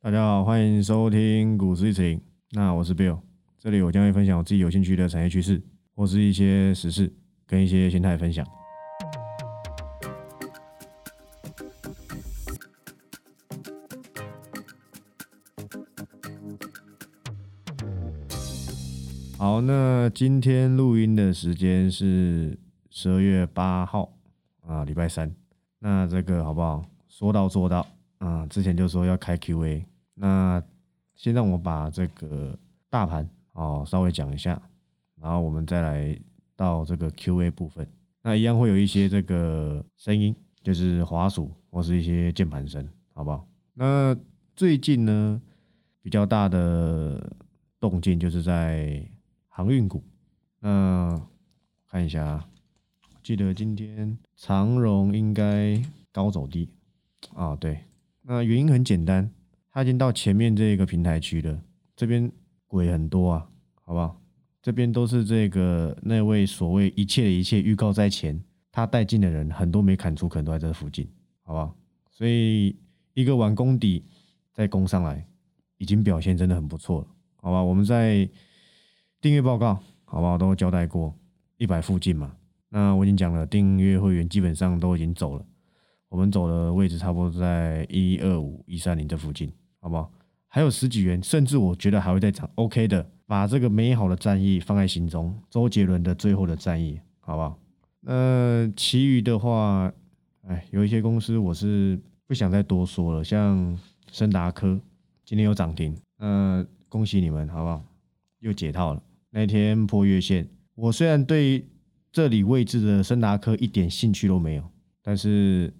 大家好，欢迎收听股市一词。那我是 Bill，这里我将会分享我自己有兴趣的产业趋势，或是一些时事，跟一些心态分享。好，那今天录音的时间是十二月八号啊，礼拜三。那这个好不好？说到做到啊！之前就说要开 Q&A，那先让我把这个大盘哦稍微讲一下，然后我们再来到这个 Q&A 部分。那一样会有一些这个声音，就是滑鼠或是一些键盘声，好不好？那最近呢比较大的动静就是在。航运股，那看一下，记得今天长荣应该高走低啊，对，那原因很简单，他已经到前面这个平台区了，这边鬼很多啊，好不好？这边都是这个那位所谓一切的一切预告在前，他带进的人很多没砍出，可能都在这附近，好不好？所以一个完工底再攻上来，已经表现真的很不错了，好吧？我们在。订阅报告好不好？都交代过一百附近嘛。那我已经讲了，订阅会员基本上都已经走了。我们走的位置差不多在一二五一三零这附近，好不好？还有十几元，甚至我觉得还会再涨。OK 的，把这个美好的战役放在心中。周杰伦的最后的战役，好不好？那其余的话，哎，有一些公司我是不想再多说了，像森达科今天有涨停，那恭喜你们，好不好？又解套了。那天破月线，我虽然对这里位置的森达科一点兴趣都没有，但是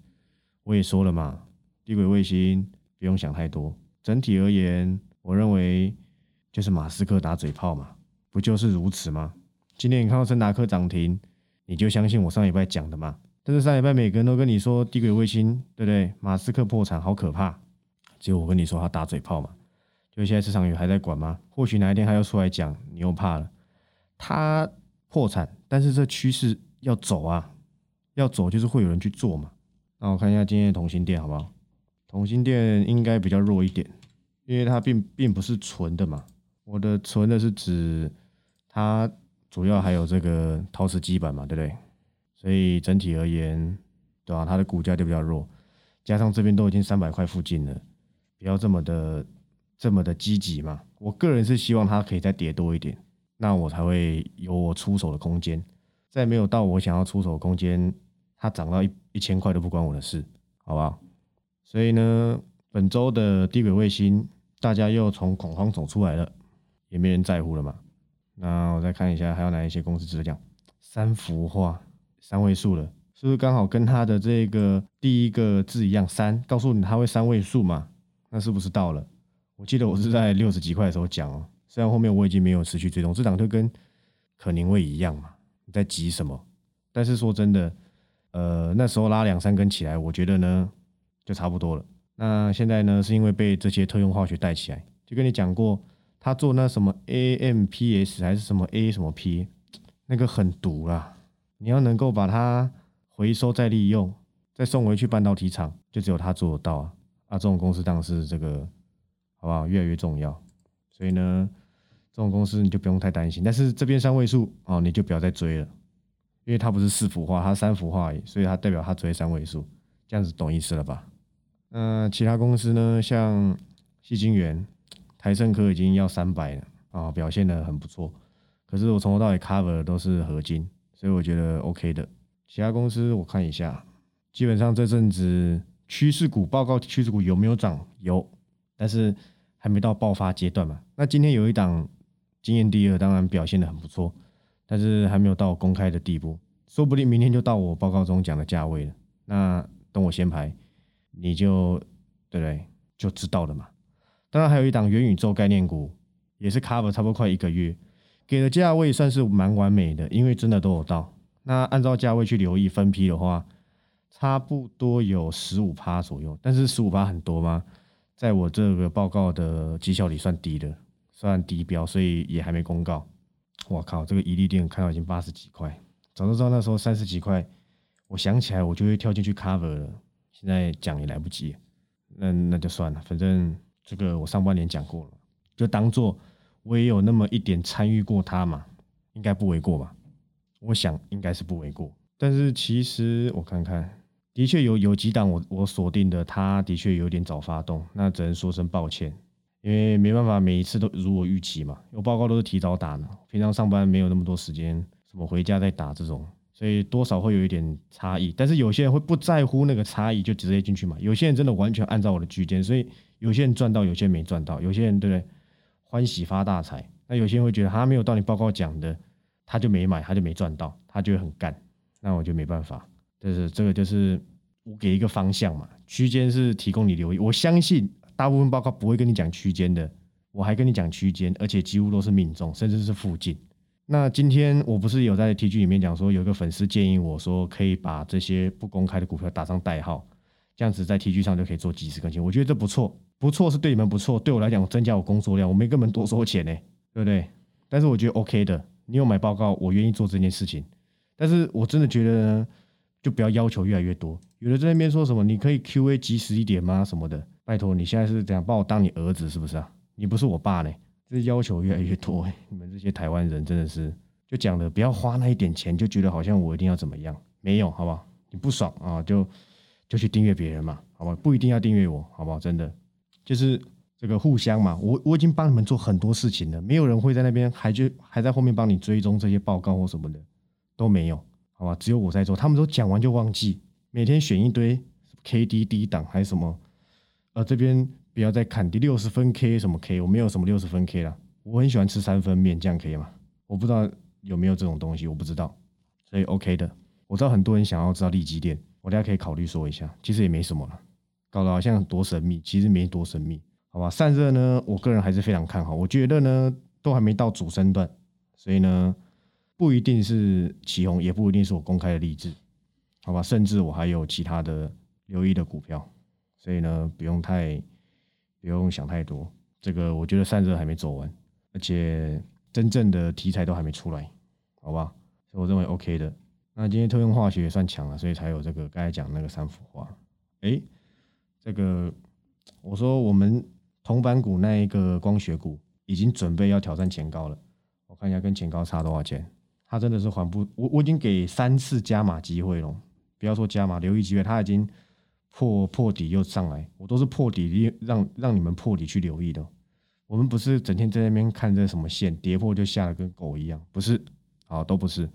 我也说了嘛，低轨卫星不用想太多。整体而言，我认为就是马斯克打嘴炮嘛，不就是如此吗？今天你看到森达克涨停，你就相信我上礼拜讲的嘛。但是上礼拜每个人都跟你说低轨卫星，对不对？马斯克破产好可怕，只有我跟你说他打嘴炮嘛。就现在市场有还在管吗？或许哪一天他要出来讲，你又怕了。他破产，但是这趋势要走啊，要走就是会有人去做嘛。那我看一下今天的同心店好不好？同心店应该比较弱一点，因为它并并不是纯的嘛。我的纯的是指它主要还有这个陶瓷基板嘛，对不对？所以整体而言，对吧？它的股价就比较弱，加上这边都已经三百块附近了，不要这么的。这么的积极嘛？我个人是希望它可以再跌多一点，那我才会有我出手的空间。在没有到我想要出手空间，它涨到一一千块都不关我的事，好不好？所以呢，本周的低轨卫星，大家又从恐慌走出来了，也没人在乎了嘛。那我再看一下，还有哪一些公司值得讲？三幅画，三位数了，是不是刚好跟它的这个第一个字一样？三，告诉你它会三位数嘛？那是不是到了？我记得我是在六十几块的时候讲哦，虽然后面我已经没有持续追踪，这档就跟可宁味一样嘛，你在急什么？但是说真的，呃，那时候拉两三根起来，我觉得呢就差不多了。那现在呢，是因为被这些特用化学带起来，就跟你讲过，他做那什么 AMPS 还是什么 A 什么 P，那个很毒啊！你要能够把它回收再利用，再送回去半导体厂，就只有他做得到啊！啊，这种公司当然是这个。好不好？越来越重要，所以呢，这种公司你就不用太担心。但是这边三位数哦，你就不要再追了，因为它不是四幅画，它三幅画，所以它代表它追三位数，这样子懂意思了吧？嗯，其他公司呢，像细晶圆、台盛科已经要三百了啊，表现的很不错。可是我从头到尾 cover 都是合金，所以我觉得 OK 的。其他公司我看一下，基本上这阵子趋势股报告，趋势股有没有涨？有。但是还没到爆发阶段嘛？那今天有一档经验第二，当然表现的很不错，但是还没有到公开的地步，说不定明天就到我报告中讲的价位了。那等我先排，你就对不对？就知道了嘛。当然还有一档元宇宙概念股，也是 cover 差不多快一个月，给的价位算是蛮完美的，因为真的都有到。那按照价位去留意分批的话，差不多有十五趴左右，但是十五趴很多吗？在我这个报告的绩效里算低的，算低标，所以也还没公告。我靠，这个伊利店看到已经八十几块，早知道那时候三十几块，我想起来我就会跳进去 cover 了。现在讲也来不及，那那就算了，反正这个我上半年讲过了，就当做我也有那么一点参与过它嘛，应该不为过吧？我想应该是不为过。但是其实我看看，的确有有几档我我锁定的，它的确有点早发动，那只能说声抱歉，因为没办法每一次都如我预期嘛，有报告都是提早打的，平常上班没有那么多时间，什么回家再打这种。所以多少会有一点差异，但是有些人会不在乎那个差异就直接进去嘛。有些人真的完全按照我的区间，所以有些人赚到，有些人没赚到。有些人对不对？欢喜发大财。那有些人会觉得他没有到你报告讲的，他就没买，他就没赚到，他就会很干。那我就没办法。就是这个就是我给一个方向嘛，区间是提供你留意。我相信大部分报告不会跟你讲区间的，我还跟你讲区间，而且几乎都是命中，甚至是附近。那今天我不是有在 T G 里面讲说，有一个粉丝建议我说，可以把这些不公开的股票打上代号，这样子在 T G 上就可以做及时更新。我觉得这不错，不错是对你们不错，对我来讲增加我工作量，我没根本多收钱呢，对不对？但是我觉得 OK 的，你有买报告，我愿意做这件事情。但是我真的觉得呢，就不要要求越来越多。有的在那边说什么，你可以 Q A 及时一点吗？什么的，拜托，你现在是怎样把我当你儿子是不是啊？你不是我爸呢。这要求越来越多，你们这些台湾人真的是就讲的不要花那一点钱，就觉得好像我一定要怎么样？没有，好不好？你不爽啊，就就去订阅别人嘛，好吧？不一定要订阅我，好不好？真的就是这个互相嘛。我我已经帮你们做很多事情了，没有人会在那边还就还在后面帮你追踪这些报告或什么的都没有，好吧？只有我在做，他们都讲完就忘记，每天选一堆 KDD 档还是什么，呃这边。不要再砍第六十分 K 什么 K，我没有什么六十分 K 了。我很喜欢吃三分面，这样可以吗？我不知道有没有这种东西，我不知道，所以 OK 的。我知道很多人想要知道利基店，我大家可以考虑说一下，其实也没什么了，搞得好像多神秘，其实没多神秘，好吧？散热呢，我个人还是非常看好，我觉得呢都还没到主升段，所以呢不一定是起红，也不一定是我公开的励志，好吧？甚至我还有其他的留意的股票，所以呢不用太。不用想太多，这个我觉得散热还没走完，而且真正的题材都还没出来，好吧？所以我认为 OK 的。那今天特用化学也算强了，所以才有这个刚才讲那个三幅画。哎，这个我说我们铜板股那一个光学股已经准备要挑战前高了，我看一下跟前高差多少钱？它真的是还不，我我已经给三次加码机会了，不要说加码，留意机会，它已经。破破底又上来，我都是破底让让你们破底去留意的。我们不是整天在那边看这什么线跌破就吓得跟狗一样，不是，好都不是。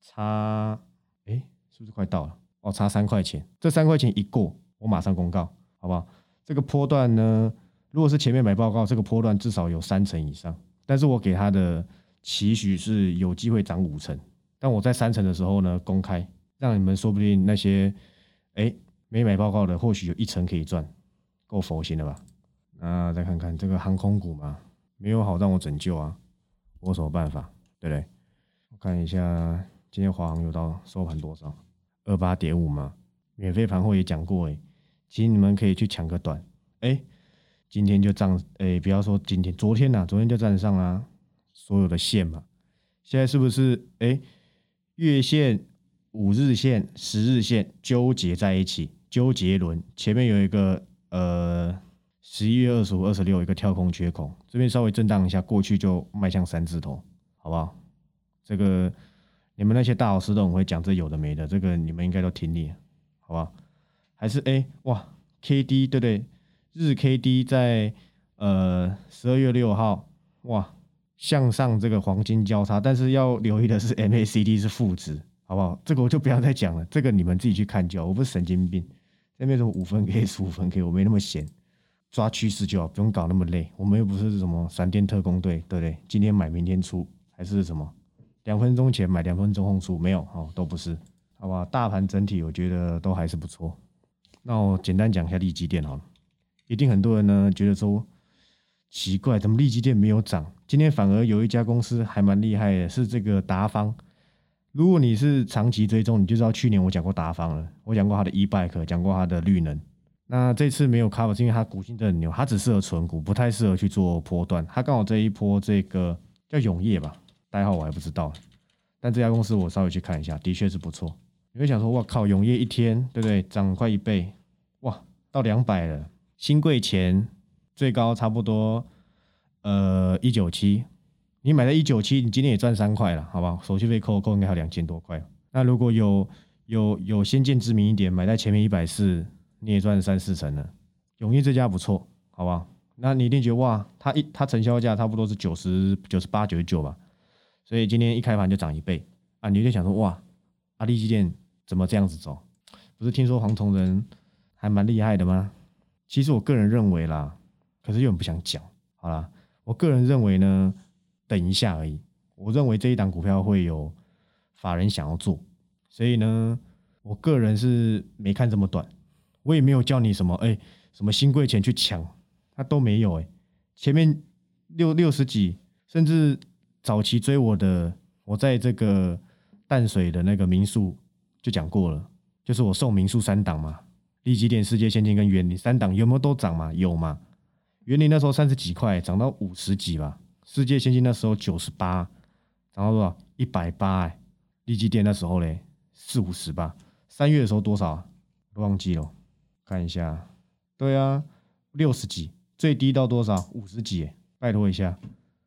差，哎，是不是快到了？哦，差三块钱，这三块钱一过，我马上公告，好不好？这个波段呢，如果是前面买报告，这个波段至少有三成以上，但是我给他的期许是有机会涨五成，但我在三成的时候呢，公开让你们说不定那些，哎。没买报告的，或许有一成可以赚，够佛心了吧？那再看看这个航空股嘛，没有好让我拯救啊，我有什么办法？对不对？我看一下今天华航有到收盘多少？二八点五嘛，免费盘后也讲过哎，其实你们可以去抢个短，哎，今天就涨，哎，不要说今天，昨天呐，昨天就站上啦，所有的线嘛，现在是不是？哎，月线、五日线、十日线纠结在一起。周杰伦前面有一个呃，十一月二十五、二十六一个跳空缺口，这边稍微震荡一下，过去就迈向三字头，好不好？这个你们那些大老师都很会讲这有的没的，这个你们应该都听腻，好吧？还是哎哇，K D 对不对？日 K D 在呃十二月六号哇向上这个黄金交叉，但是要留意的是 M A C D 是负值，好不好？这个我就不要再讲了，这个你们自己去看就好，我不是神经病。那边什么五分 K、十五分 K，我没那么闲，抓趋势就好，不用搞那么累。我们又不是什么闪电特工队，对不对？今天买明天出，还是什么两分钟前买两分钟后出？没有哦，都不是，好吧？大盘整体我觉得都还是不错。那我简单讲一下利基店好了，一定很多人呢觉得说奇怪，怎么利基店没有涨？今天反而有一家公司还蛮厉害的，是这个达方。如果你是长期追踪，你就知道去年我讲过达方了，我讲过它的 e bike，讲过它的绿能。那这次没有 cover，是因为它股性真的很牛，它只适合存股，不太适合去做波段。它刚好这一波这个叫永业吧，代号我还不知道。但这家公司我稍微去看一下，的确是不错。你会想说，哇靠，永业一天对不对，涨快一倍，哇，到两百了。新贵前最高差不多呃一九七，你买在一九七，你今天也赚三块了，好吧？手续费扣扣应该还有两千多块。那如果有有有先见之明一点，买在前面一百四，你也赚三四成了。永业这家不错，好吧？那你一定觉得哇，它一它成交价差不多是九十九十八九十九吧？所以今天一开盘就涨一倍啊！你就想说哇，阿力基电怎么这样子走？不是听说黄崇仁还蛮厉害的吗？其实我个人认为啦，可是又很不想讲。好啦，我个人认为呢，等一下而已。我认为这一档股票会有法人想要做，所以呢，我个人是没看这么短，我也没有叫你什么哎什么新贵钱去抢，他都没有哎。前面六六十几，甚至早期追我的，我在这个淡水的那个民宿就讲过了，就是我送民宿三档嘛。立基点、世界先进跟园林三档有没有都涨嘛？有嘛？园林那时候三十几块，涨到五十几吧。世界先进那时候九十八，涨到多少？一百八。哎，立基店那时候嘞四五十吧。三月的时候多少？忘记了，看一下。对啊，六十几，最低到多少？五十几。拜托一下。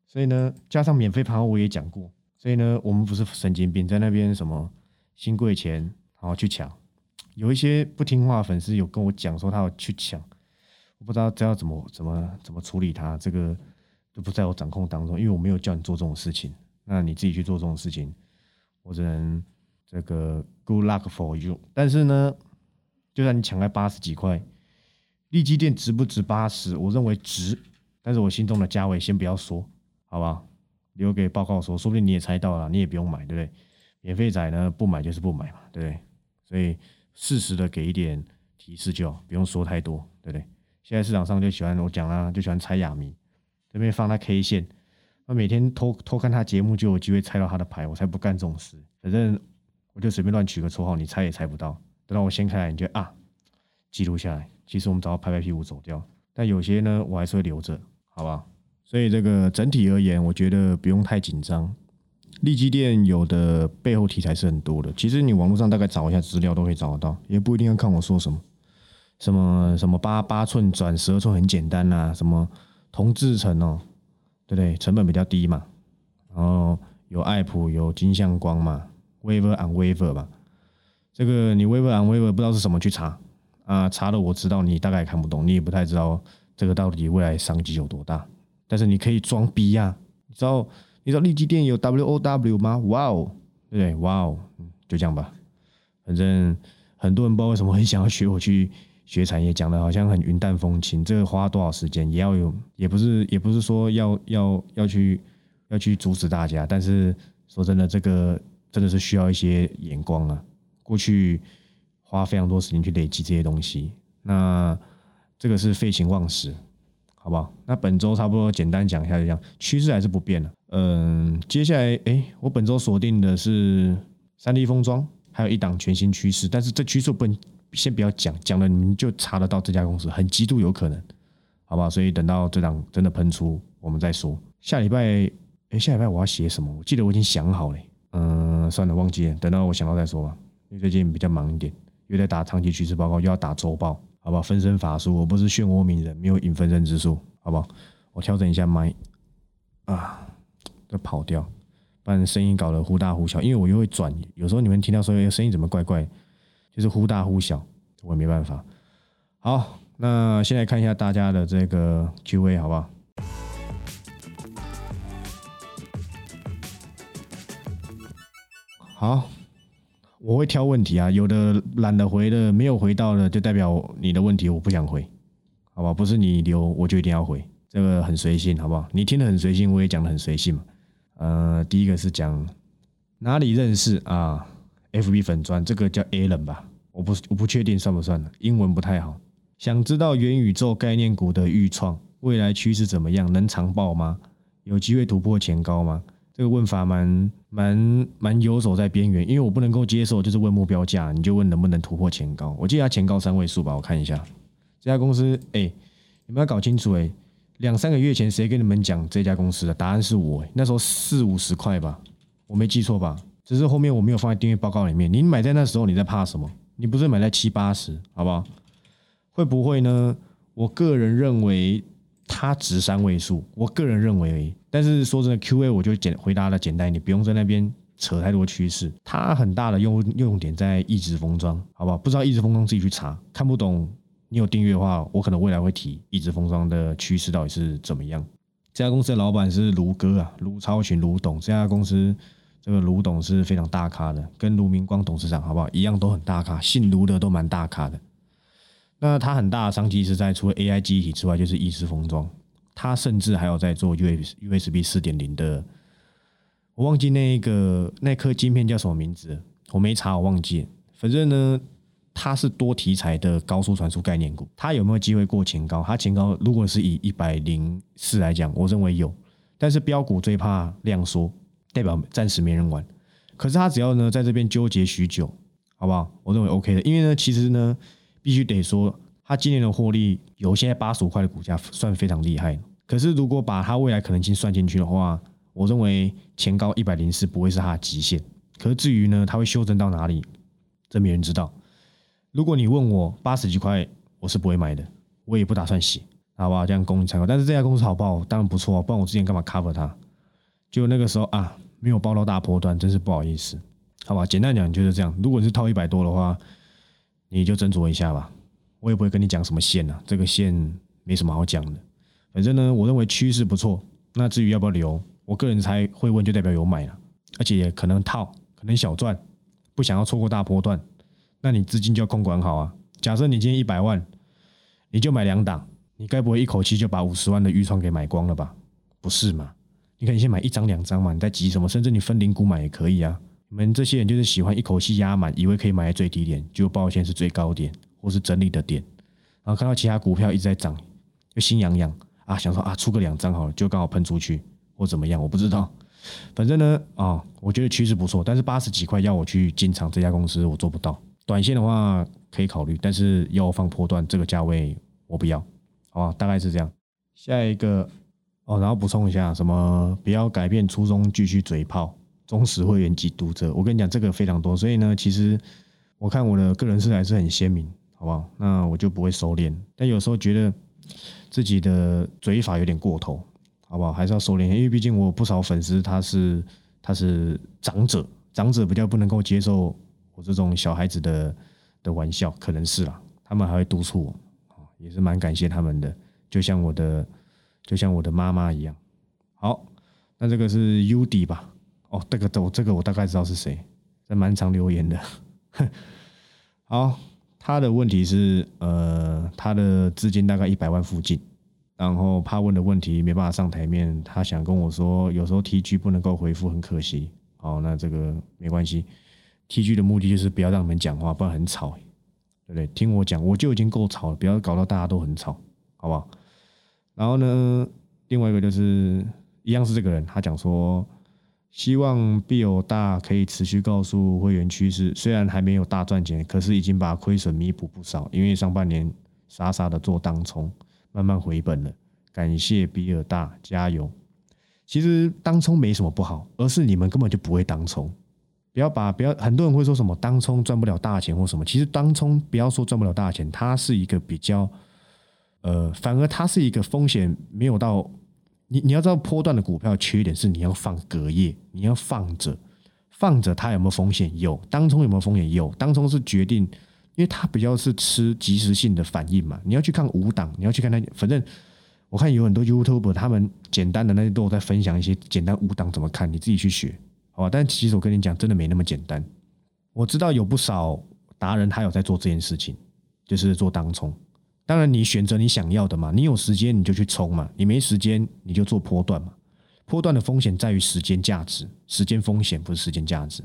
所以呢，加上免费盘我也讲过。所以呢，我们不是神经病，在那边什么新贵钱，然后去抢。有一些不听话粉丝有跟我讲说他要去抢，我不知道这要怎么怎么怎么处理他，这个都不在我掌控当中，因为我没有叫你做这种事情，那你自己去做这种事情，我只能这个 good luck for you。但是呢，就算你抢来八十几块，利基店值不值八十？我认为值，但是我心中的价位先不要说，好吧？留给报告说，说不定你也猜到了，你也不用买，对不对？免费仔呢，不买就是不买嘛，对不对？所以。适时的给一点提示就好，不用说太多，对不对？现在市场上就喜欢我讲啦，就喜欢猜哑谜，这边放他 K 线，那每天偷偷看他节目就有机会猜到他的牌，我才不干这种事。反正我就随便乱取个绰号，你猜也猜不到。等到我掀开来，你就啊记录下来。其实我们只要拍拍屁股走掉，但有些呢我还是会留着，好吧？所以这个整体而言，我觉得不用太紧张。利基店有的背后题材是很多的，其实你网络上大概找一下资料都可以找得到，也不一定要看我说什么，什么什么八八寸转十二寸很简单呐，什么同制成哦，对不对？成本比较低嘛，然后有爱普有金相光嘛，waver and waver 吧，这个你 waver and waver 不知道是什么去查啊，查了我知道你大概也看不懂，你也不太知道这个到底未来商机有多大，但是你可以装逼呀，你知道。你知道立基电有 W O W 吗？哇哦，对不对？哇哦，就这样吧。反正很多人不知道为什么很想要学我去学产业，讲的好像很云淡风轻。这个花多少时间也要有，也不是也不是说要要要去要去阻止大家。但是说真的，这个真的是需要一些眼光啊。过去花非常多时间去累积这些东西，那这个是废寝忘食。好不好？那本周差不多简单讲一下，就这样，趋势还是不变的。嗯，接下来，哎，我本周锁定的是三 D 封装，还有一档全新趋势。但是这趋势不能先不要讲，讲了你们就查得到这家公司，很极度有可能，好不好？所以等到这档真的喷出，我们再说。下礼拜，哎，下礼拜我要写什么？我记得我已经想好了。嗯，算了，忘记了，等到我想到再说吧。因为最近比较忙一点，又在打长期趋势报告，又要打周报。好不好？分身法术，我不是漩涡鸣人，没有引分身之术，好不好？我调整一下麦啊，这跑掉，不然声音搞得忽大忽小。因为我又会转，有时候你们听到说声音怎么怪怪，就是忽大忽小，我也没办法。好，那现在看一下大家的这个 Q&A，好不好？好。我会挑问题啊，有的懒得回的，没有回到的，就代表你的问题我不想回，好吧？不是你留我就一定要回，这个很随性，好不好？你听得很随性，我也讲得很随性嘛。呃，第一个是讲哪里认识啊？FB 粉砖这个叫 Alan 吧，我不我不确定算不算了英文不太好。想知道元宇宙概念股的预创未来趋势怎么样？能长爆吗？有机会突破前高吗？这个问法蛮蛮蛮游走在边缘，因为我不能够接受，就是问目标价，你就问能不能突破前高。我记得它前高三位数吧，我看一下这家公司，哎，你们要搞清楚，哎，两三个月前谁跟你们讲这家公司的？答案是我，那时候四五十块吧，我没记错吧？只是后面我没有放在订阅报告里面。你买在那时候，你在怕什么？你不是买在七八十，好不好？会不会呢？我个人认为它值三位数，我个人认为。但是说真的，Q A 我就简回答的简单你，不用在那边扯太多趋势。它很大的用用点在一直封装，好不好？不知道一直封装自己去查，看不懂。你有订阅的话，我可能未来会提一直封装的趋势到底是怎么样。这家公司的老板是卢哥啊，卢超群卢董。这家公司这个卢董是非常大咖的，跟卢明光董事长好不好一样都很大咖，姓卢的都蛮大咖的。那他很大的商机是在除了 AI 机体之外，就是意式封装。他甚至还有在做 US USB 四点零的，我忘记那一个那颗晶片叫什么名字，我没查，我忘记。反正呢。它是多题材的高速传输概念股，它有没有机会过前高？它前高如果是以一百零四来讲，我认为有。但是标股最怕量缩，代表暂时没人玩。可是他只要呢在这边纠结许久，好不好？我认为 OK 的。因为呢，其实呢，必须得说，他今年的获利有现在八十五块的股价算非常厉害。可是如果把他未来可能性算进去的话，我认为前高一百零四不会是他的极限。可是至于呢，他会修正到哪里，这没人知道。如果你问我八十几块，我是不会买的，我也不打算洗，好不好？这样供你参考。但是这家公司好不好？当然不错，不然我之前干嘛 cover 它？就那个时候啊，没有报到大波段，真是不好意思，好吧？简单讲就是这样。如果你是套一百多的话，你就斟酌一下吧。我也不会跟你讲什么线啊，这个线没什么好讲的。反正呢，我认为趋势不错。那至于要不要留，我个人才会问，就代表有买了，而且也可能套，可能小赚，不想要错过大波段。那你资金就要控管好啊！假设你今天一百万，你就买两档，你该不会一口气就把五十万的预创给买光了吧？不是吗？你可以先买一张两张嘛，你在急什么？甚至你分零股买也可以啊！你们这些人就是喜欢一口气压满，以为可以买在最低点，就抱歉是最高点或是整理的点，然后看到其他股票一直在涨，就心痒痒啊，想说啊出个两张好了，就刚好喷出去或怎么样，我不知道。反正呢啊，我觉得趋势不错，但是八十几块要我去进场这家公司，我做不到。短线的话可以考虑，但是要放波段这个价位我不要，好吧？大概是这样。下一个哦，然后补充一下，什么不要改变初衷，继续嘴炮，忠实会员及读者。我跟你讲，这个非常多，所以呢，其实我看我的个人色还是很鲜明，好不好？那我就不会收敛，但有时候觉得自己的嘴法有点过头，好不好？还是要收敛，因为毕竟我有不少粉丝他是他是长者，长者比较不能够接受。我这种小孩子的的玩笑可能是啦，他们还会督促我，也是蛮感谢他们的，就像我的就像我的妈妈一样。好，那这个是 U D 吧？哦，这个我这个我大概知道是谁，在蛮长留言的。好，他的问题是，呃，他的资金大概一百万附近，然后怕问的问题没办法上台面，他想跟我说，有时候 T G 不能够回复，很可惜。好，那这个没关系。T G 的目的就是不要让你们讲话，不然很吵，对不对？听我讲，我就已经够吵了，不要搞到大家都很吵，好不好？然后呢，另外一个就是一样是这个人，他讲说，希望必有大可以持续告诉会员趋势，虽然还没有大赚钱，可是已经把亏损弥补不少，因为上半年傻傻的做当冲，慢慢回本了。感谢比尔大，加油！其实当冲没什么不好，而是你们根本就不会当冲。不要把不要，很多人会说什么当冲赚不了大钱或什么，其实当冲不要说赚不了大钱，它是一个比较，呃，反而它是一个风险没有到，你你要知道波段的股票缺点是你要放隔夜，你要放着，放着它有没有风险？有，当冲有没有风险？有，当冲是决定，因为它比较是吃即时性的反应嘛，你要去看五档，你要去看它，反正我看有很多 YouTube 他们简单的那些都有在分享一些简单五档怎么看，你自己去学。好吧，但其实我跟你讲，真的没那么简单。我知道有不少达人，他有在做这件事情，就是做当冲。当然，你选择你想要的嘛，你有时间你就去冲嘛，你没时间你就做波段嘛。波段的风险在于时间价值，时间风险不是时间价值，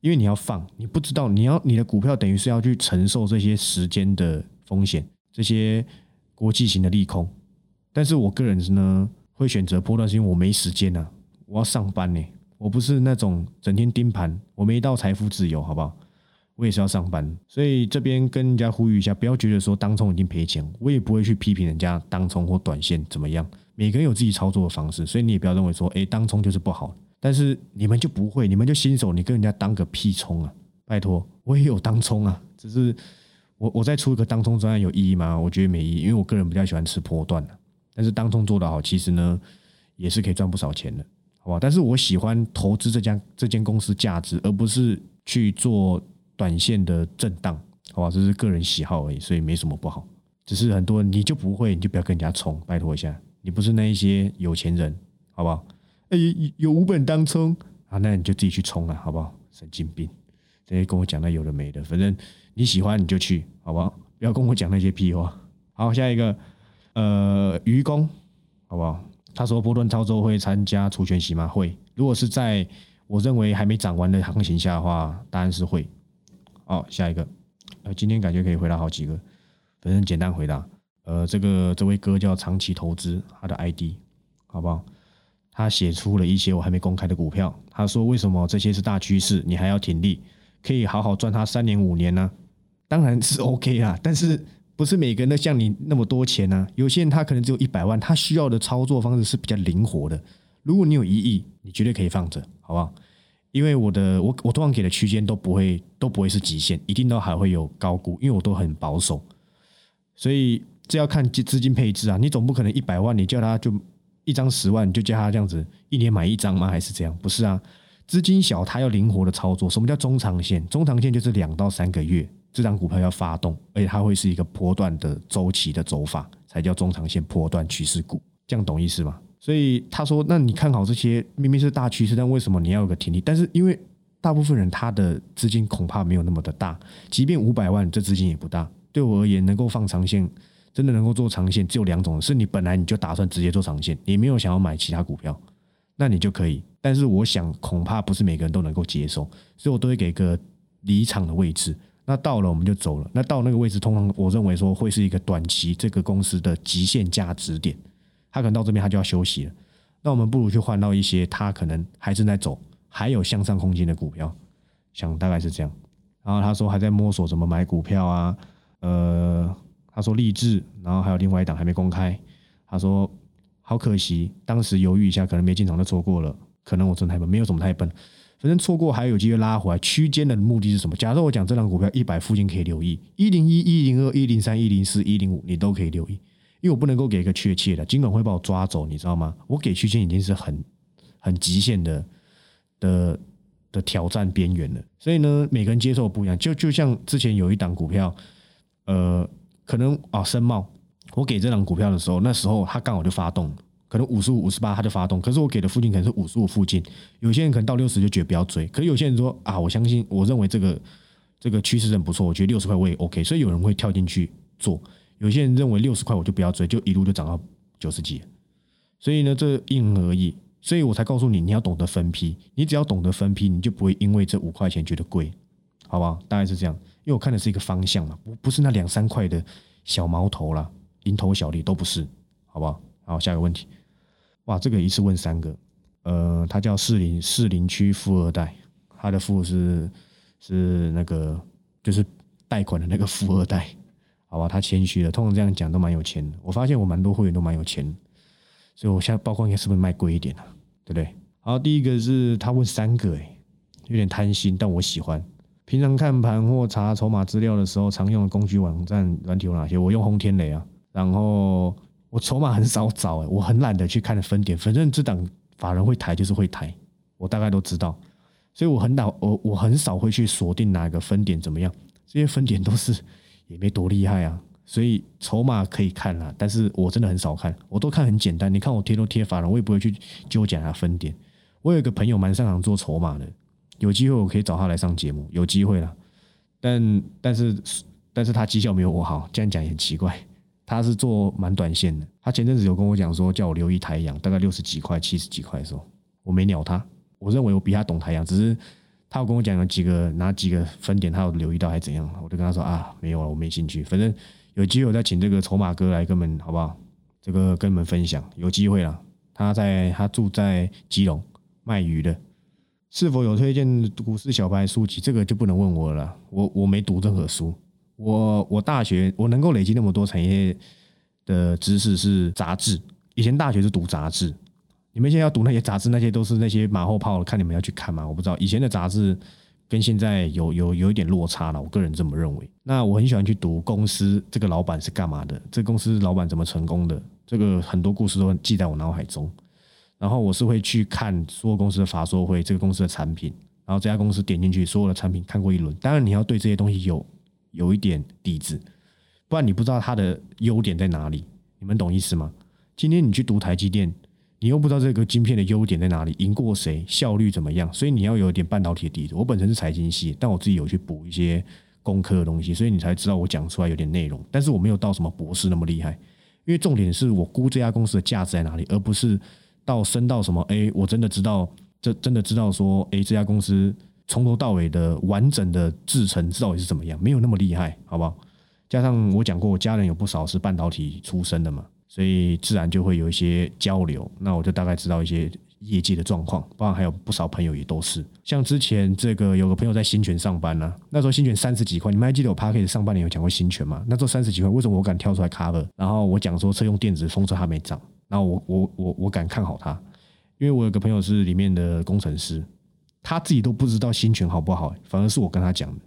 因为你要放，你不知道你要你的股票等于是要去承受这些时间的风险，这些国际型的利空。但是我个人呢，会选择波段，是因为我没时间呐，我要上班呢。我不是那种整天盯盘，我没到财富自由，好不好？我也是要上班，所以这边跟人家呼吁一下，不要觉得说当冲已经赔钱，我也不会去批评人家当冲或短线怎么样。每个人有自己操作的方式，所以你也不要认为说，哎，当冲就是不好。但是你们就不会，你们就新手，你跟人家当个屁冲啊！拜托，我也有当冲啊，只是我我再出一个当冲专案有意义吗？我觉得没意义，因为我个人比较喜欢吃波段的，但是当冲做得好，其实呢也是可以赚不少钱的，好吧？但是我喜欢投资这家这间公司价值，而不是去做短线的震荡，好吧？这是个人喜好而已，所以没什么不好。只是很多人你就不会，你就不要跟人家冲，拜托一下，你不是那一些有钱人，好不好？哎，有五本当冲啊，那你就自己去冲了，好不好？神经病，这些跟我讲那有的没的，反正你喜欢你就去，好不好？不要跟我讲那些屁话。好，下一个，呃，愚公，好不好？他说波段操作会参加除权息吗？会。如果是在我认为还没涨完的行情下的话，答案是会。好，下一个，呃，今天感觉可以回答好几个。反正简单回答，呃，这个这位哥叫长期投资，他的 ID 好不好？他写出了一些我还没公开的股票，他说为什么这些是大趋势，你还要挺立，可以好好赚他三年五年呢？当然是 OK 啦，但是不是每个人都像你那么多钱呢？有些人他可能只有一百万，他需要的操作方式是比较灵活的。如果你有一亿，你绝对可以放着，好不好？因为我的我我通常给的区间都不会都不会是极限，一定都还会有高估，因为我都很保守。所以这要看资资金配置啊，你总不可能一百万，你叫他就一张十万，就叫他这样子一年买一张吗？还是这样？不是啊，资金小，他要灵活的操作。什么叫中长线？中长线就是两到三个月，这张股票要发动，而且它会是一个波段的周期的走法，才叫中长线波段趋势股。这样懂意思吗？所以他说，那你看好这些明明是大趋势，但为什么你要有个停利？但是因为大部分人他的资金恐怕没有那么的大，即便五百万，这资金也不大。对我而言，能够放长线，真的能够做长线，只有两种：是你本来你就打算直接做长线，你没有想要买其他股票，那你就可以。但是我想，恐怕不是每个人都能够接受，所以我都会给个离场的位置。那到了我们就走了。那到那个位置，通常我认为说会是一个短期这个公司的极限价值点，他可能到这边他就要休息了。那我们不如去换到一些他可能还正在走，还有向上空间的股票，想大概是这样。然后他说还在摸索怎么买股票啊，呃，他说励志，然后还有另外一档还没公开。他说好可惜，当时犹豫一下，可能没进场就错过了。可能我真太笨，没有什么太笨，反正错过还有机会拉回来。区间的目的是什么？假设我讲这档股票一百附近可以留意，一零一、一零二、一零三、一零四、一零五，你都可以留意，因为我不能够给一个确切的，尽管会把我抓走，你知道吗？我给区间已经是很很极限的的。的挑战边缘了，所以呢，每个人接受不一样。就就像之前有一档股票，呃，可能啊，深茂，我给这档股票的时候，那时候它刚好就发动，可能五十五、五十八它就发动，可是我给的附近可能是五十五附近。有些人可能到六十就觉得不要追，可是有些人说啊，我相信，我认为这个这个趋势很不错，我觉得六十块我也 OK，所以有人会跳进去做。有些人认为六十块我就不要追，就一路就涨到九十几。所以呢，这因人而异。所以我才告诉你，你要懂得分批。你只要懂得分批，你就不会因为这五块钱觉得贵，好不好？大概是这样。因为我看的是一个方向嘛，不不是那两三块的小毛头啦，蝇头小利都不是，好不好？好，下一个问题。哇，这个一次问三个。呃，他叫士林士林区富二代，他的富是是那个就是贷款的那个富二代，好吧？他谦虚了，通常这样讲都蛮有钱的。我发现我蛮多会员都蛮有钱，所以我现在包括应该是不是卖贵一点啊？对不对？好，第一个是他问三个，哎，有点贪心，但我喜欢。平常看盘或查筹码资料的时候，常用的工具网站软体有哪些？我用轰天雷啊。然后我筹码很少找，哎，我很懒得去看分点，反正这档法人会抬就是会抬，我大概都知道。所以我很少，我我很少会去锁定哪个分点怎么样，这些分点都是也没多厉害啊。所以筹码可以看啦，但是我真的很少看，我都看很简单。你看我贴都贴法了，我也不会去纠结它分点。我有一个朋友蛮擅长做筹码的，有机会我可以找他来上节目，有机会了。但但是但是他绩效没有我好，这样讲也很奇怪。他是做蛮短线的，他前阵子有跟我讲说，叫我留意太阳，大概六十几块、七十几块的时候，我没鸟他。我认为我比他懂太阳，只是他有跟我讲有几个哪几个分点，他有留意到还是怎样，我就跟他说啊，没有了，我没兴趣，反正。有机会再请这个筹码哥来跟我们好不好？这个跟你们分享，有机会了。他在他住在基隆卖鱼的，是否有推荐股市小白书籍？这个就不能问我了，我我没读任何书。我我大学我能够累积那么多产业的知识是杂志，以前大学是读杂志。你们现在要读那些杂志，那些都是那些马后炮，看你们要去看吗？我不知道以前的杂志。跟现在有有有一点落差了，我个人这么认为。那我很喜欢去读公司这个老板是干嘛的，这公司老板怎么成功的，这个很多故事都记在我脑海中。然后我是会去看所有公司的法说会，这个公司的产品，然后这家公司点进去所有的产品看过一轮。当然你要对这些东西有有一点底子，不然你不知道它的优点在哪里。你们懂意思吗？今天你去读台积电，你又不知道这个晶片的优点在哪里，赢过谁，效率怎么样，所以你要有点半导体的底子。我本身是财经系，但我自己有去补一些工科的东西，所以你才知道我讲出来有点内容。但是我没有到什么博士那么厉害，因为重点是我估这家公司的价值在哪里，而不是到升到什么。哎，我真的知道，这真的知道说，哎，这家公司从头到尾的完整的制程到底是怎么样，没有那么厉害，好不好？加上我讲过，我家人有不少是半导体出身的嘛，所以自然就会有一些交流。那我就大概知道一些业界的状况，包括还有不少朋友也都是。像之前这个有个朋友在新泉上班呢，那时候新泉三十几块，你们还记得我 p a r k 上半年有讲过新泉吗？那时候三十几块，为什么我敢跳出来 cover？然后我讲说车用电子风车还没涨，然后我我我我敢看好它，因为我有个朋友是里面的工程师，他自己都不知道新泉好不好，反而是我跟他讲的。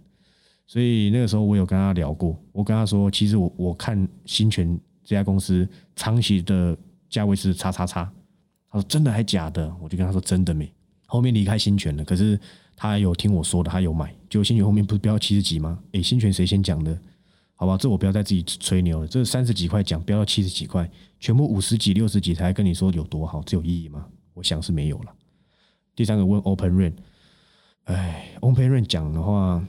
所以那个时候我有跟他聊过，我跟他说，其实我我看新泉这家公司长期的价位是叉叉叉，他说真的还假的？我就跟他说真的没。后面离开新泉了，可是他有听我说的，他有买。就新泉后面不是飙到七十几吗？诶，新泉谁先讲的？好吧，这我不要再自己吹牛了。这三十几块讲飙到七十几块，全部五十几、六十几才跟你说有多好，这有意义吗？我想是没有了。第三个问 Open Rain，哎，Open Rain 讲的话。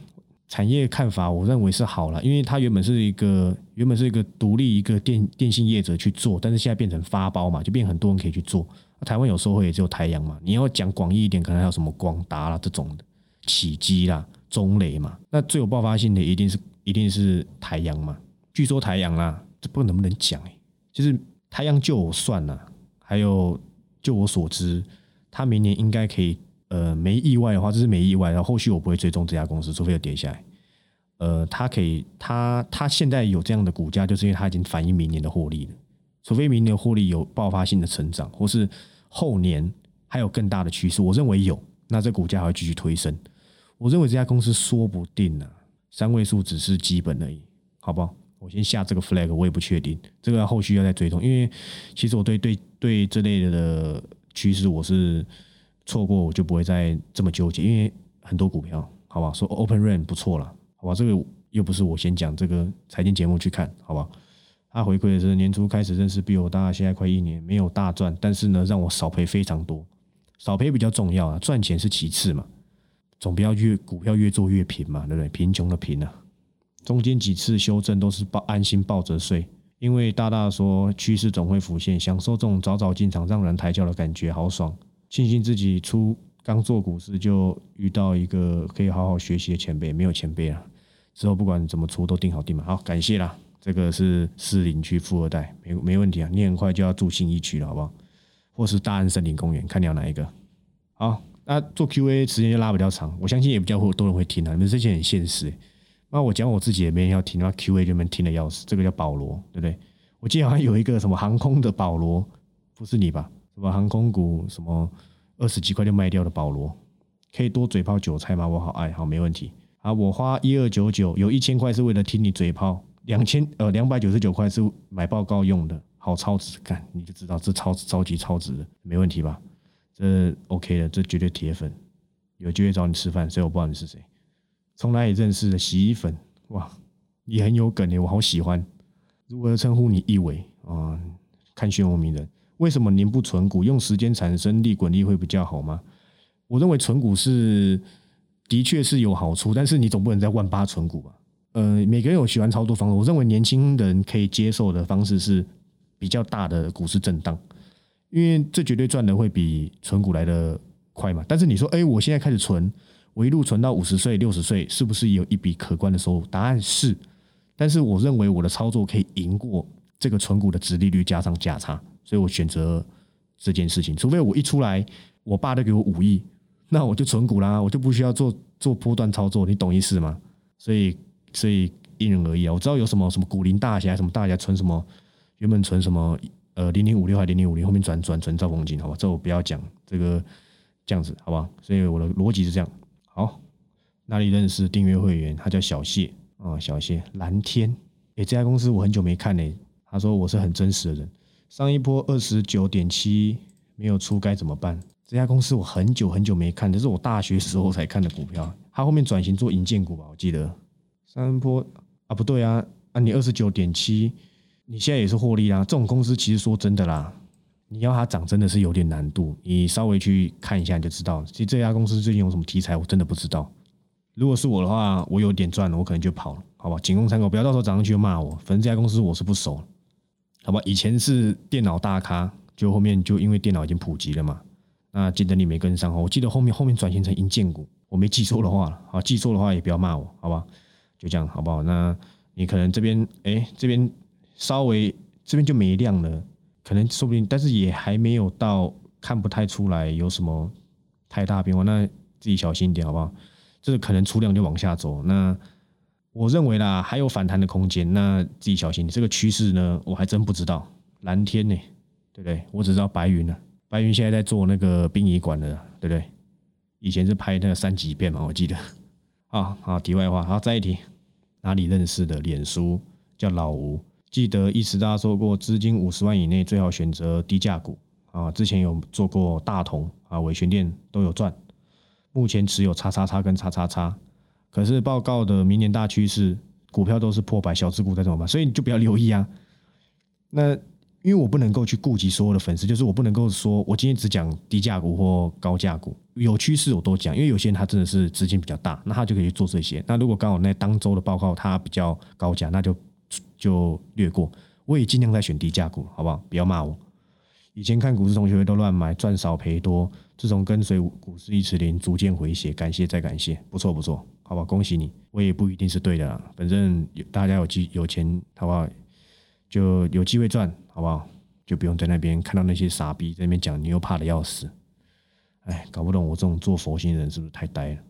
产业看法，我认为是好了，因为它原本是一个原本是一个独立一个电电信业者去做，但是现在变成发包嘛，就变很多人可以去做。台湾有时候也只有太阳嘛，你要讲广义一点，可能还有什么广达啦这种的，起基啦、中雷嘛。那最有爆发性的一定是一定是太阳嘛。据说太阳啦，这不能不能讲哎，就是太阳就我算了，还有就我所知，他明年应该可以。呃，没意外的话，这是没意外。然后后续我不会追踪这家公司，除非有跌下来。呃，它可以，它它现在有这样的股价，就是因为它已经反映明年的获利了。除非明年获利有爆发性的成长，或是后年还有更大的趋势，我认为有，那这股价还会继续推升。我认为这家公司说不定呢，三位数只是基本而已，好不好？我先下这个 flag，我也不确定，这个后续要再追踪，因为其实我对对对这类的趋势我是。错过我就不会再这么纠结，因为很多股票，好吧，说 Open Rain 不错了，好吧，这个又不是我先讲这个财经节目去看，好吧，他回馈的是年初开始认识比我大，现在快一年，没有大赚，但是呢，让我少赔非常多，少赔比较重要啊，赚钱是其次嘛，总不要越股票越做越贫嘛，对不对？贫穷的贫啊，中间几次修正都是抱安心抱着睡，因为大大说趋势总会浮现，享受这种早早进场让人抬轿的感觉，好爽。庆幸自己出刚做股市就遇到一个可以好好学习的前辈，没有前辈啊，之后不管怎么出都定好定嘛。好，感谢啦。这个是四林区富二代，没没问题啊。你很快就要住新一区了，好不好？或是大安森林公园，看你要哪一个。好，那做 Q&A 时间就拉比较长，我相信也比较会多人会听啊。你们这些很现实，那我讲我自己也没人要听，那 Q&A 就们听的要死。这个叫保罗，对不对？我记得好像有一个什么航空的保罗，不是你吧？什么航空股，什么二十几块就卖掉的保罗，可以多嘴炮韭菜吗？我好爱好，没问题。啊，我花一二九九，有一千块是为了听你嘴炮，两千呃两百九十九块是买报告用的，好超值看，你就知道这超超级超值的，没问题吧？这 OK 的，这绝对铁粉，有机会找你吃饭，所以我不知道你是谁，从哪里认识的洗衣粉？哇，你很有梗诶，我好喜欢。如何称呼你？一伟啊，看漩涡鸣人。为什么您不存股，用时间产生利滚利会比较好吗？我认为存股是的确是有好处，但是你总不能在万八存股吧？呃，每个人有喜欢操作方式，我认为年轻人可以接受的方式是比较大的股市震荡，因为这绝对赚的会比存股来的快嘛。但是你说，哎，我现在开始存，我一路存到五十岁、六十岁，是不是有一笔可观的收入？答案是，但是我认为我的操作可以赢过这个存股的值利率加上价差。所以我选择这件事情，除非我一出来，我爸就给我五亿，那我就存股啦，我就不需要做做波段操作，你懂意思吗？所以，所以因人而异啊。我知道有什么什么股林大侠，什么大侠存什么，原本存什么呃零零五六还零零五零，后面转转存兆丰金，好吧，这我不要讲这个这样子，好吧？所以我的逻辑是这样。好，哪里认识订阅会员？他叫小谢啊，小谢蓝天。诶，这家公司我很久没看嘞。他说我是很真实的人。上一波二十九点七没有出该怎么办？这家公司我很久很久没看，这是我大学时候才看的股票。它后面转型做银建股吧，我记得。上一波啊，不对啊，啊你二十九点七，你现在也是获利啦。这种公司其实说真的啦，你要它涨真的是有点难度。你稍微去看一下你就知道。其实这家公司最近有什么题材，我真的不知道。如果是我的话，我有点赚了，我可能就跑了，好吧？仅供参考，不要到时候涨上去就骂我。反正这家公司我是不熟，好吧？以前是电脑大咖，就后面就因为电脑已经普及了嘛。那竞争力没跟上我记得后面后面转型成银建股，我没记错的话，好记错的话也不要骂我，好吧？就这样好不好？那你可能这边哎这边稍微这边就没亮了，可能说不定，但是也还没有到看不太出来有什么太大变化，那自己小心一点好不好？这个可能出量就往下走，那我认为啦还有反弹的空间，那自己小心。这个趋势呢，我还真不知道。蓝天呢，对不对？我只知道白云呢。白云现在在做那个殡仪馆的，对不对？以前是拍那个三级片嘛，我记得。啊，好，题外话，好，再一题，哪里认识的？脸书叫老吴，记得一时大家说过，资金五十万以内最好选择低价股啊。之前有做过大同啊、伟全店都有赚，目前持有叉叉叉跟叉叉叉，可是报告的明年大趋势，股票都是破百，小资股在怎么办？所以你就不要留意啊。那。因为我不能够去顾及所有的粉丝，就是我不能够说，我今天只讲低价股或高价股，有趋势我都讲。因为有些人他真的是资金比较大，那他就可以做这些。那如果刚好那当周的报告它比较高价，那就就略过。我也尽量在选低价股，好不好？不要骂我。以前看股市同学都乱买，赚少赔多。自从跟随股市一池林，逐渐回血，感谢再感谢，不错不错，好吧，恭喜你。我也不一定是对的，反正大家有机有钱，好不好？就有机会赚。好不好？就不用在那边看到那些傻逼在那边讲，你又怕的要死。哎，搞不懂我这种做佛心人是不是太呆了？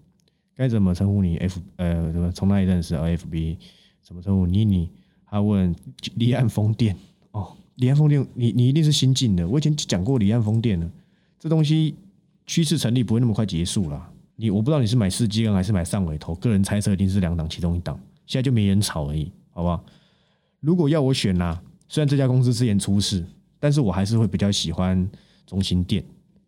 该怎么称呼你？F 呃，什么？从哪里认识？FB 怎么称呼妮妮？他问离岸风电哦，离岸风电，你你一定是新进的。我以前讲过离岸风电了，这东西趋势成立不会那么快结束了。你我不知道你是买四基钢还是买上尾头，个人猜测一定是两档其中一档。现在就没人炒而已，好不好？如果要我选呐？虽然这家公司之前出事，但是我还是会比较喜欢中心电。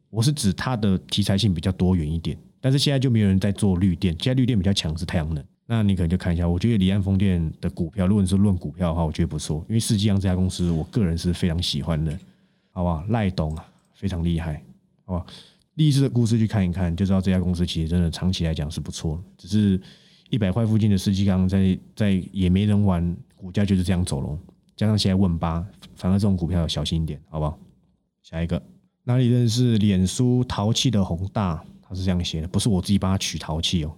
我是指它的题材性比较多元一点。但是现在就没有人在做绿电，现在绿电比较强是太阳能。那你可能就看一下，我觉得离岸风电的股票，如果你是论股票的话，我觉得不错。因为世纪阳这家公司，我个人是非常喜欢的，好不好？赖董啊，非常厉害，好不好？第一次的故事去看一看，就知道这家公司其实真的长期来讲是不错。只是一百块附近的世纪钢在在也没人玩，股价就是这样走喽。加上现在问八，反而这种股票要小心一点，好不好？下一个哪里认识脸书淘气的宏大？他是这样写的，不是我自己帮他取淘气哦。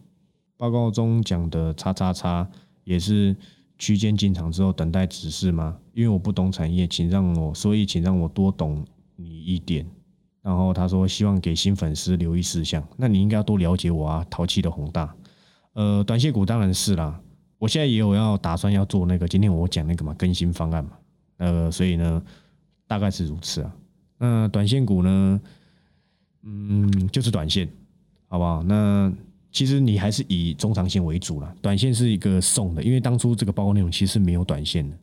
报告中讲的叉叉叉也是区间进场之后等待指示吗？因为我不懂产业，请让我，所以请让我多懂你一点。然后他说希望给新粉丝留意事项，那你应该要多了解我啊。淘气的宏大，呃，短线股当然是啦。我现在也有要打算要做那个，今天我讲那个嘛更新方案嘛，呃，所以呢大概是如此啊。那短线股呢，嗯，就是短线，好不好？那其实你还是以中长线为主了，短线是一个送的，因为当初这个报告内容其实没有短线的。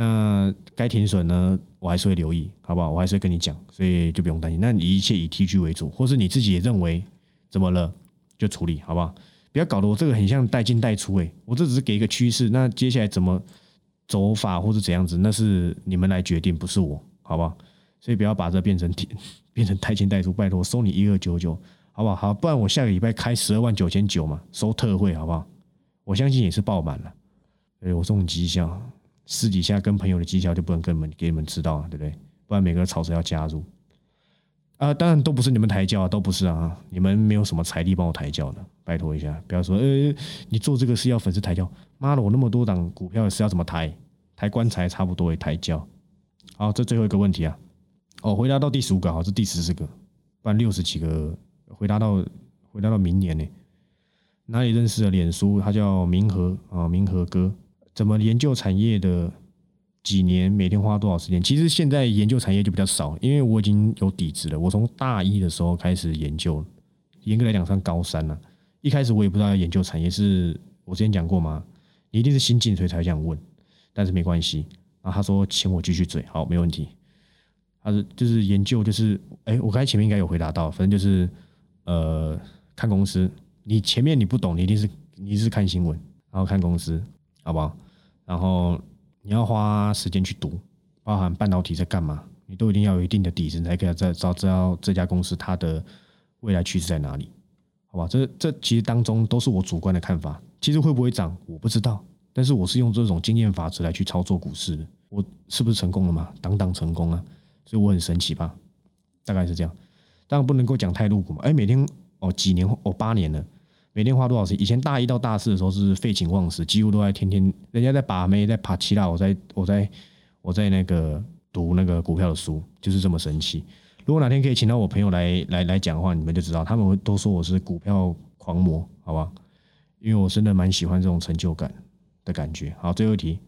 那该停损呢，我还是会留意，好不好？我还是会跟你讲，所以就不用担心。那你一切以 T G 为主，或是你自己也认为怎么了就处理，好不好？不要搞得我这个很像带进带出诶，我这只是给一个趋势，那接下来怎么走法或者怎样子，那是你们来决定，不是我，好不好？所以不要把这变成 变成带进带出，拜托收你一二九九，好不好？好，不然我下个礼拜开十二万九千九嘛，收特惠，好不好？我相信也是爆满了。哎，我这种迹象，私底下跟朋友的绩效就不能跟你们给你们知道了，对不对？不然每个草蛇要加入。啊，当然都不是你们抬轿啊，都不是啊，你们没有什么财力帮我抬轿的，拜托一下，不要说，呃，你做这个是要粉丝抬轿，妈的，我那么多档股票是要怎么抬？抬棺材差不多也抬轿。好，这最后一个问题啊，哦，回答到第十五个，好，这第十四个，不然六十几个，回答到回答到明年呢？哪里认识的脸书？他叫明和啊，明和哥，怎么研究产业的？几年每天花多少时间？其实现在研究产业就比较少，因为我已经有底子了。我从大一的时候开始研究，严格来讲算高三了。一开始我也不知道要研究产业，是我之前讲过吗？你一定是新进所以才这样问，但是没关系。然后他说请我继续嘴，好，没问题。他是就是研究，就是哎，我刚才前面应该有回答到，反正就是呃，看公司，你前面你不懂，你一定是你是看新闻，然后看公司，好不好？然后你要花时间去读，包含半导体在干嘛，你都一定要有一定的底子，才可以在知道知道这家公司它的未来趋势在哪里，好吧？这这其实当中都是我主观的看法，其实会不会涨我不知道，但是我是用这种经验法则来去操作股市的，我是不是成功了嘛？当当成功啊！所以我很神奇吧，大概是这样，当然不能够讲太露骨嘛。哎，每天哦几年哦八年了，每天花多少钱？以前大一到大四的时候是废寝忘食，几乎都在天天人家在把妹在爬七啦，我在我在我在那个读那个股票的书，就是这么神奇。如果哪天可以请到我朋友来来来讲的话，你们就知道，他们会都说我是股票狂魔，好吧？因为我真的蛮喜欢这种成就感的感觉。好，最后一题，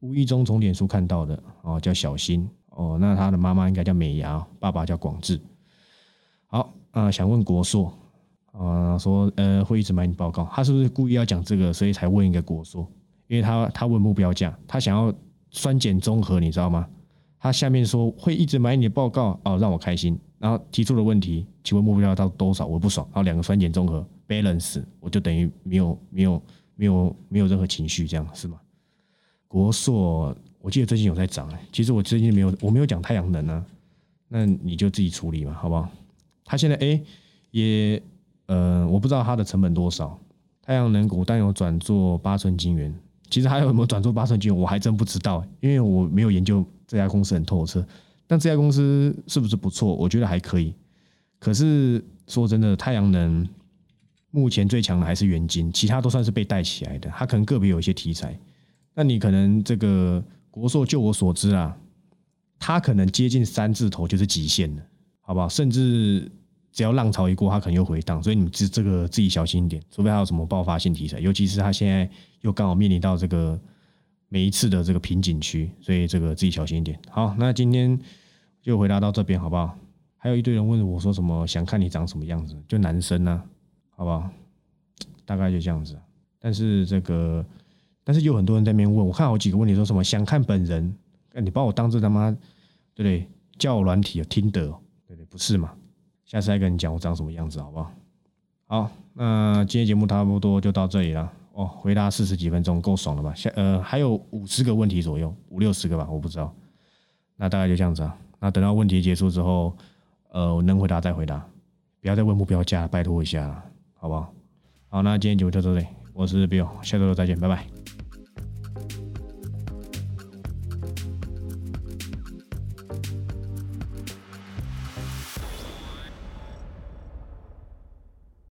无意中从脸书看到的哦，叫小新。哦，那他的妈妈应该叫美牙，爸爸叫广志。好啊，想问国硕啊，说呃会一直买你报告，他是不是故意要讲这个，所以才问一个国硕？因为他他问目标价，他想要酸碱综合，你知道吗？他下面说会一直买你的报告哦，让我开心。然后提出的问题，请问目标到多少？我不爽。然后两个酸碱综合 balance，我就等于没有没有没有没有任何情绪，这样是吗？国硕。我记得最近有在涨哎，其实我最近没有，我没有讲太阳能啊，那你就自己处理嘛，好不好？他现在哎也呃，我不知道它的成本多少。太阳能股但有转做八寸晶圆，其实还有没有转做八寸晶圆，我还真不知道，因为我没有研究这家公司很透彻。但这家公司是不是不错？我觉得还可以。可是说真的，太阳能目前最强的还是元晶，其他都算是被带起来的，它可能个别有一些题材。那你可能这个。国硕，就我所知啊，它可能接近三字头就是极限了，好不好？甚至只要浪潮一过，它可能又回荡，所以你这这个自己小心一点，除非它有什么爆发性题材，尤其是它现在又刚好面临到这个每一次的这个瓶颈区，所以这个自己小心一点。好，那今天就回答到这边，好不好？还有一堆人问我说什么，想看你长什么样子，就男生呢，好不好？大概就这样子，但是这个。但是有很多人在那边问我，看好几个问题，说什么想看本人？哎，你把我当这他妈对不对？叫我软体啊，听得对对，不是嘛？下次再跟你讲我长什么样子，好不好？好，那今天节目差不多就到这里了。哦，回答四十几分钟，够爽了吧？下呃还有五十个问题左右，五六十个吧，我不知道。那大概就这样子啊。那等到问题结束之后，呃，我能回答再回答，不要再问目标价，拜托一下，好不好？好，那今天节目就到这里。我是 Bill，下周再见，拜拜。